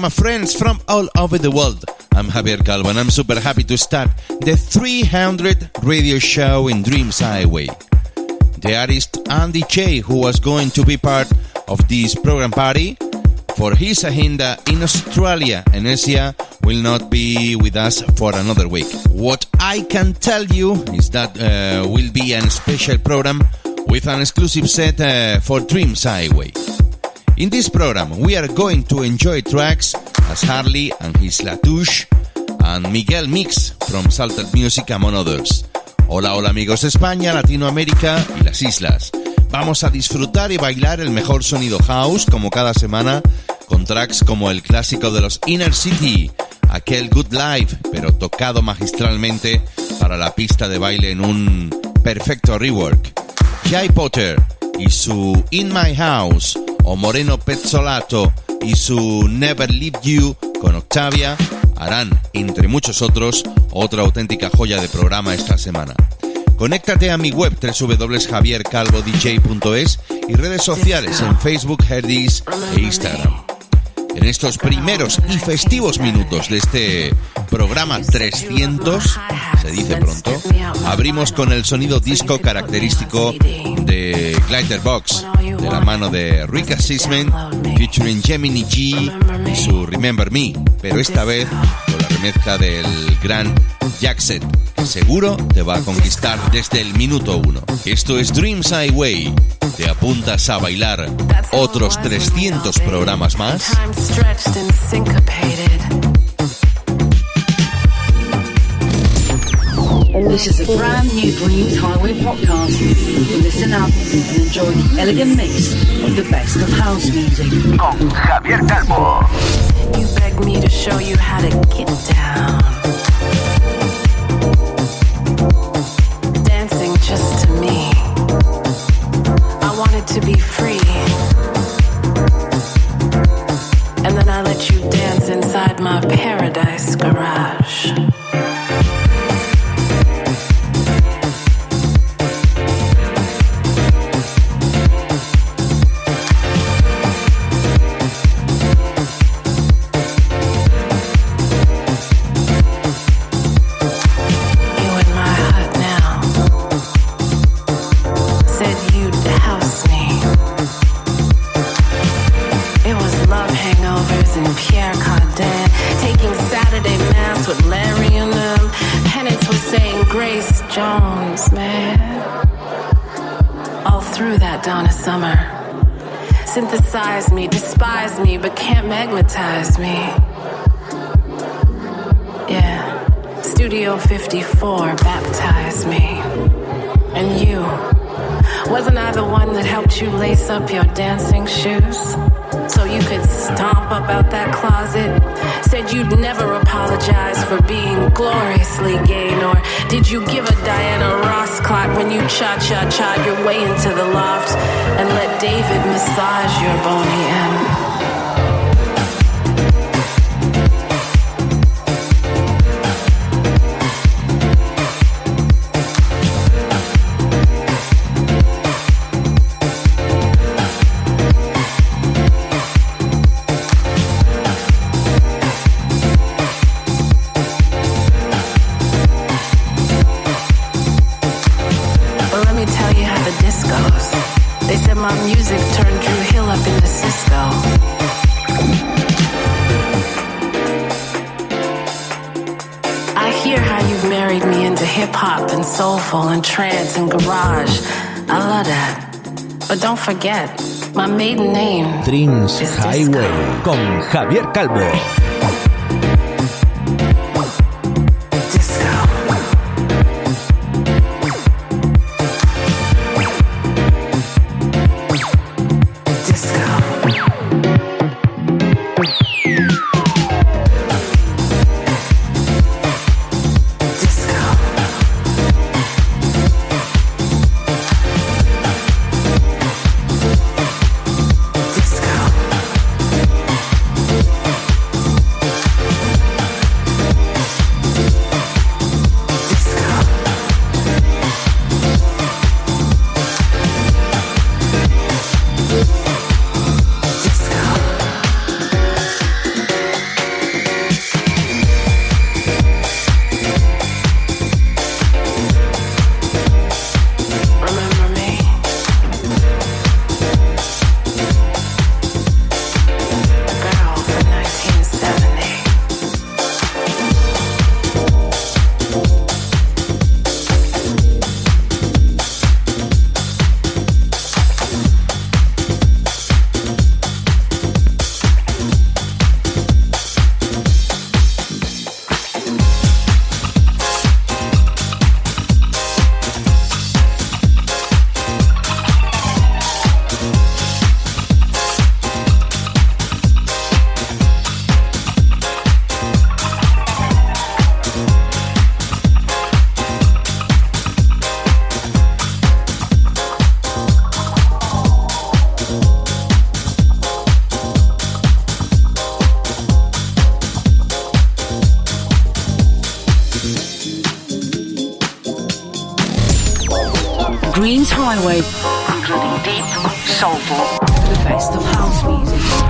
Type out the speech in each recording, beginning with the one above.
My friends from all over the world. I'm Javier Calvo and I'm super happy to start the 300 radio show in Dreams Highway. The artist Andy Che, who was going to be part of this program party for his agenda in Australia and Asia, will not be with us for another week. What I can tell you is that uh, will be a special program with an exclusive set uh, for Dreams Highway. In this program, we are going to enjoy tracks as Harley and his Latouche and Miguel Mix from Salted Music, among others. Hola, hola amigos de España, Latinoamérica y las islas. Vamos a disfrutar y bailar el mejor sonido house como cada semana con tracks como el clásico de los Inner City, aquel Good Life, pero tocado magistralmente para la pista de baile en un perfecto rework. Jay Potter y su In My House o Moreno Pezzolato y su Never Leave You con Octavia harán, entre muchos otros, otra auténtica joya de programa esta semana. Conéctate a mi web www.javiercalvodj.es y redes sociales en Facebook, Herdis e Instagram. En estos primeros y festivos minutos de este programa 300, se dice pronto, abrimos con el sonido disco característico de Glitterbox, de la mano de Rika Sisman, featuring Gemini G y su Remember Me, pero esta vez con la remezcla del gran Jackset, que seguro te va a conquistar desde el minuto uno. Esto es Dreams Highway. ¿Te apuntas a bailar otros 300 programas más? Time stretched and syncopated. This is a brand new Dreams Highway podcast. Listen up and enjoy the elegant mix of the best of house music. Con Javier Calvo. You begged me to show you how to get down. Dancing just to me. I wanted to be free. Let you dance inside my paradise garage. Can't me. Yeah. Studio 54 baptized me. And you. Wasn't I the one that helped you lace up your dancing shoes? So you could stomp up out that closet? Said you'd never apologize for being gloriously gay, nor did you give a Diana Ross clock when you cha cha cha your way into the loft and let David massage your bony M? Soulful and trance and garage. I love that. But don't forget, my maiden name Dreams Highway con Javier Calvo. Dreams Highway, Including deep, soulful, the best of house music.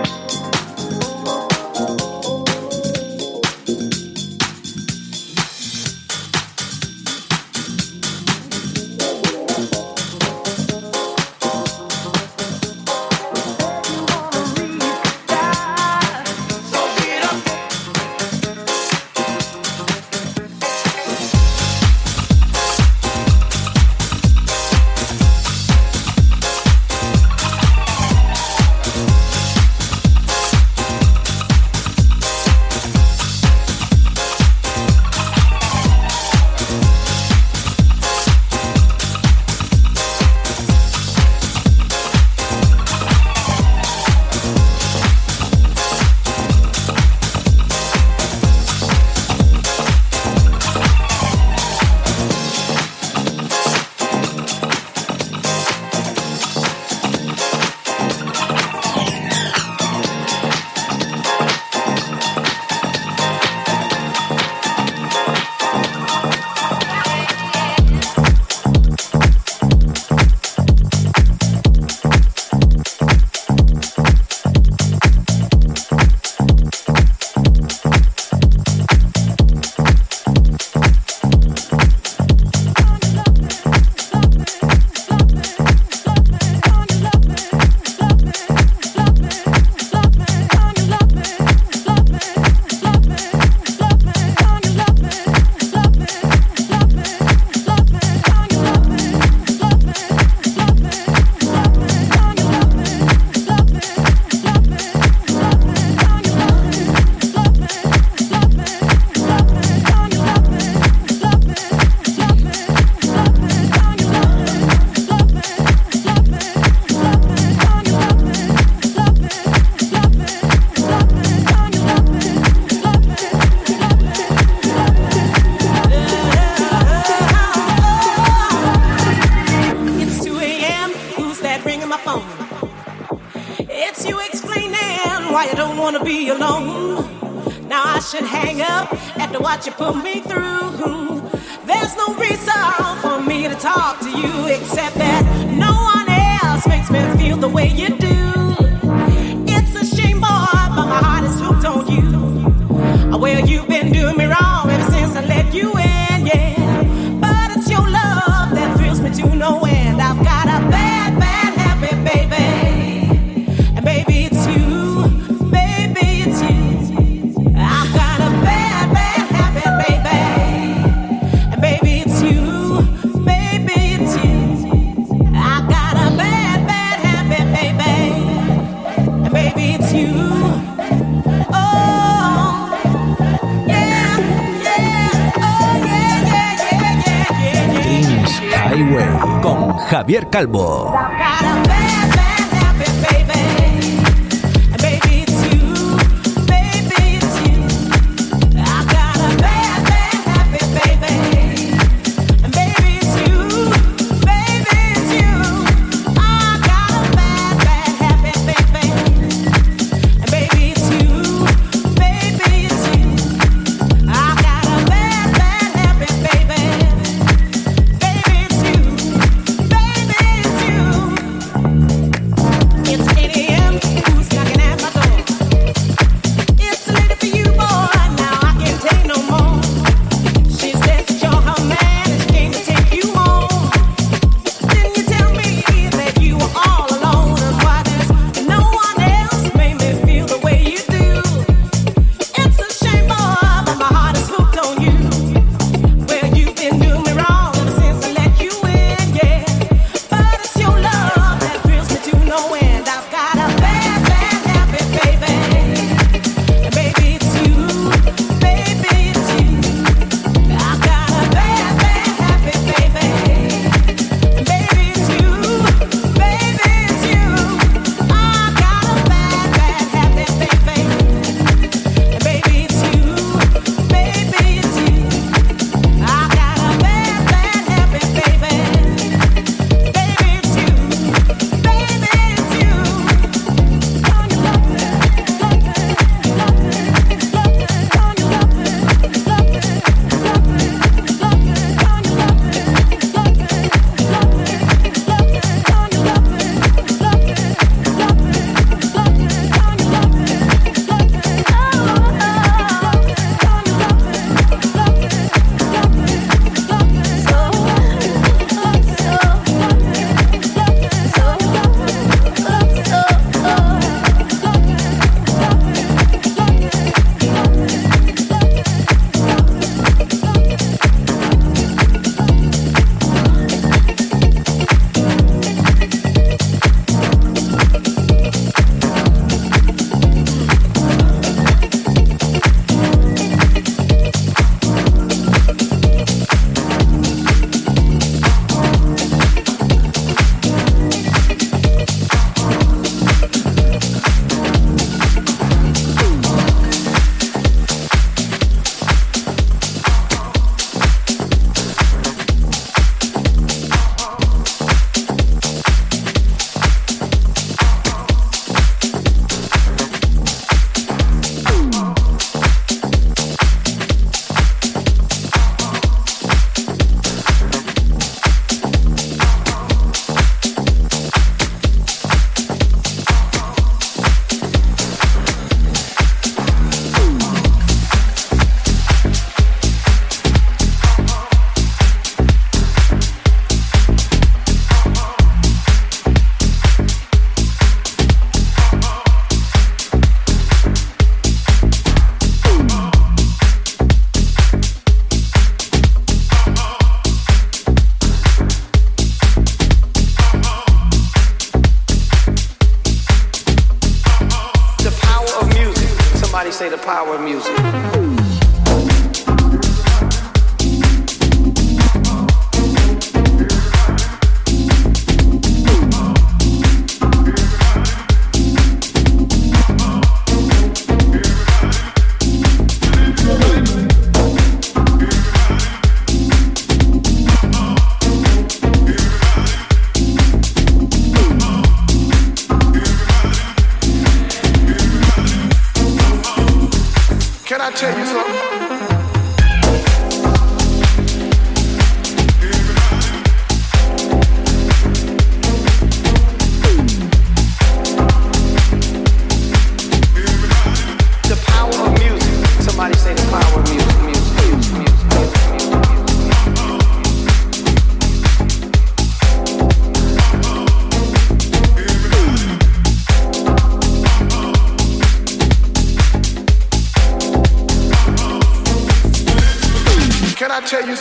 Javier Calvo.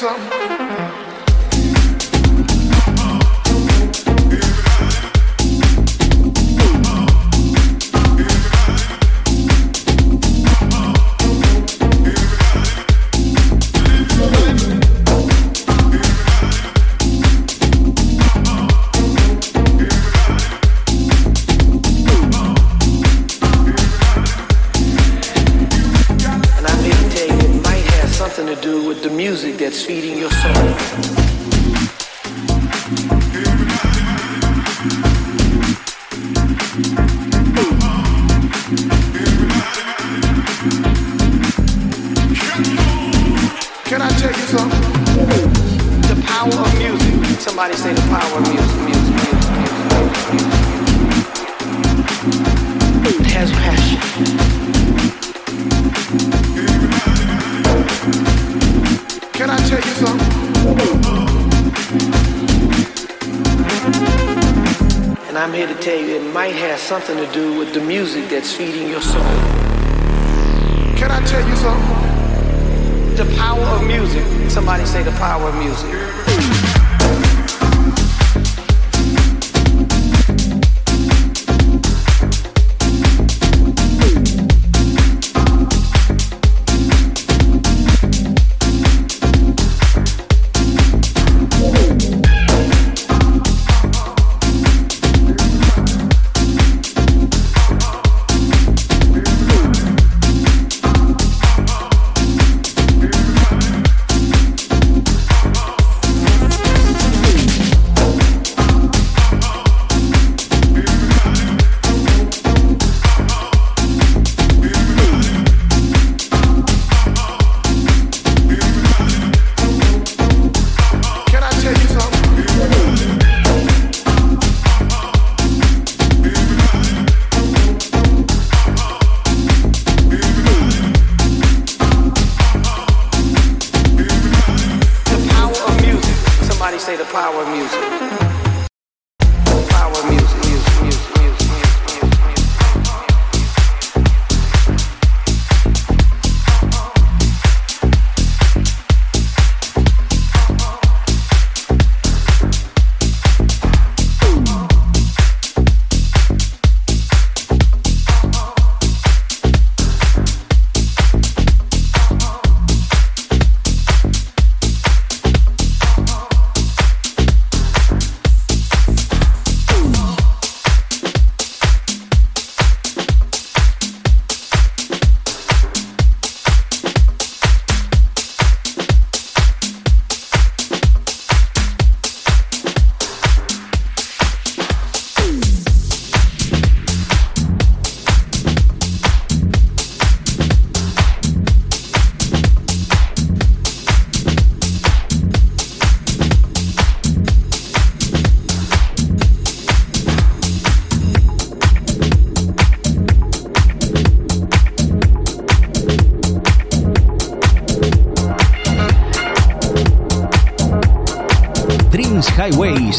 something? feeding your tell you it might have something to do with the music that's feeding your soul. Can I tell you something? The power of music. Somebody say the power of music. Power music.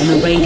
On the radio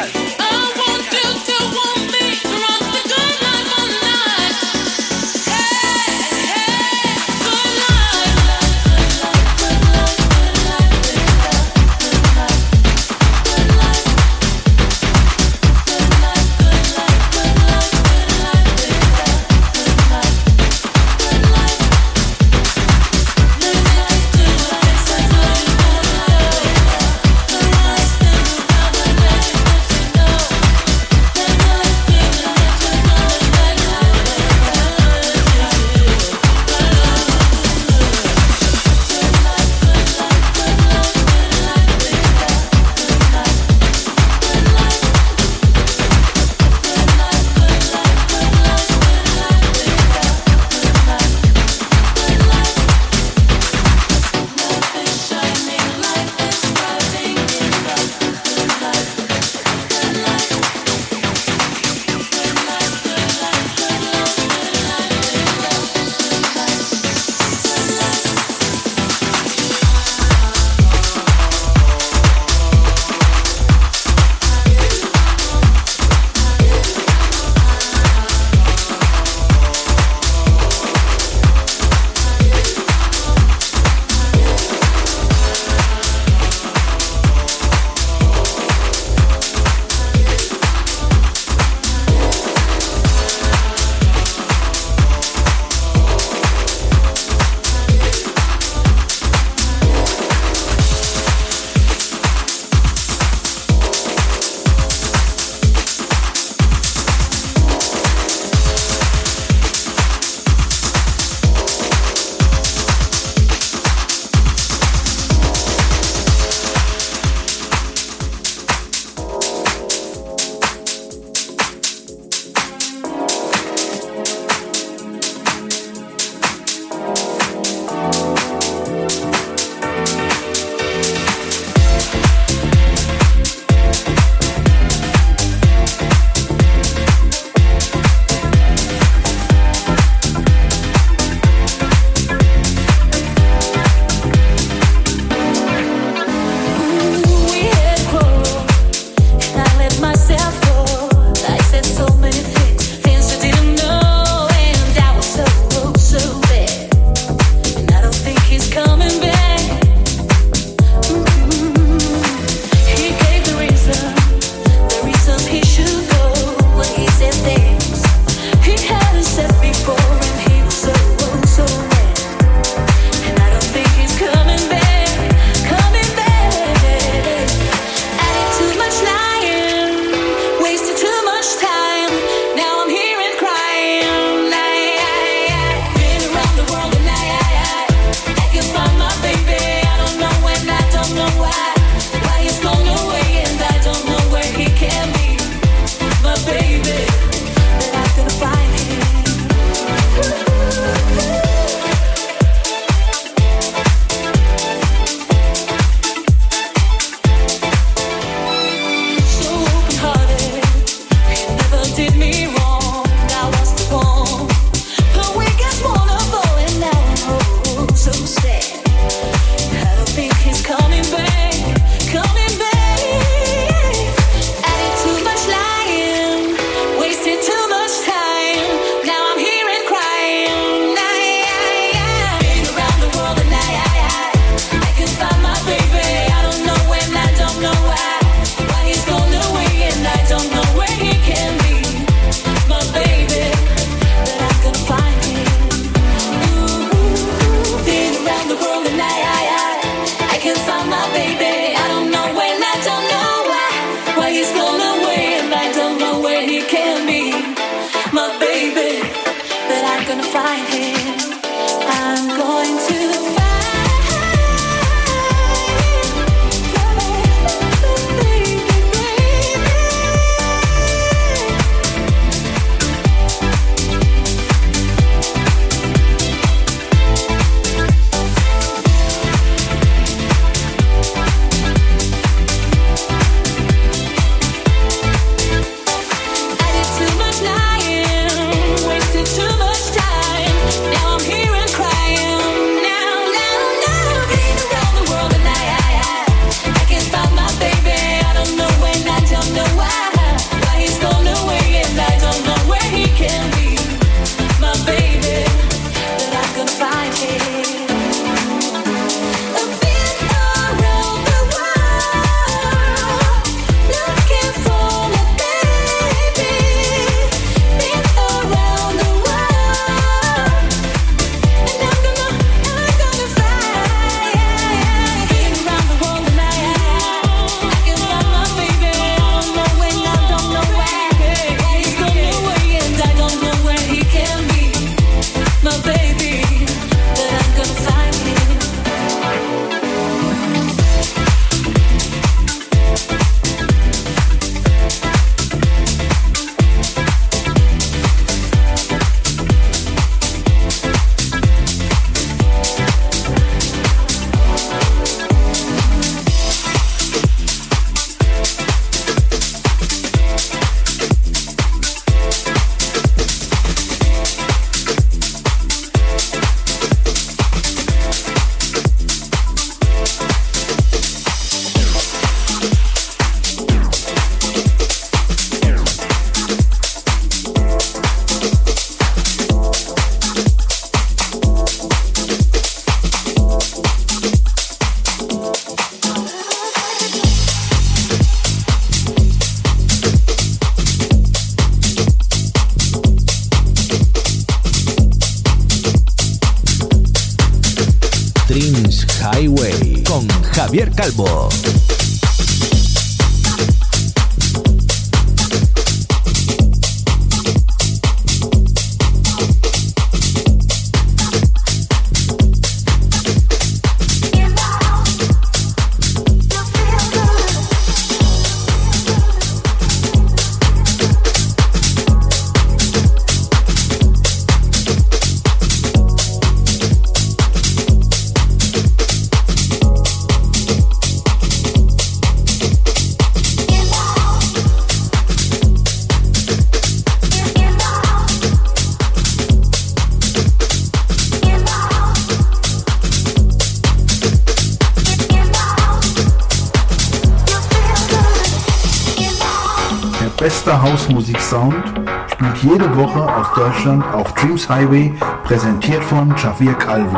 Highway, präsentiert von Javier Calvo.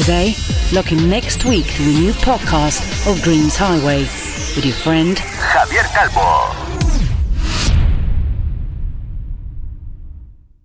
Today. Look in next week to a new podcast of Dreams Highway with your friend Javier Calvo.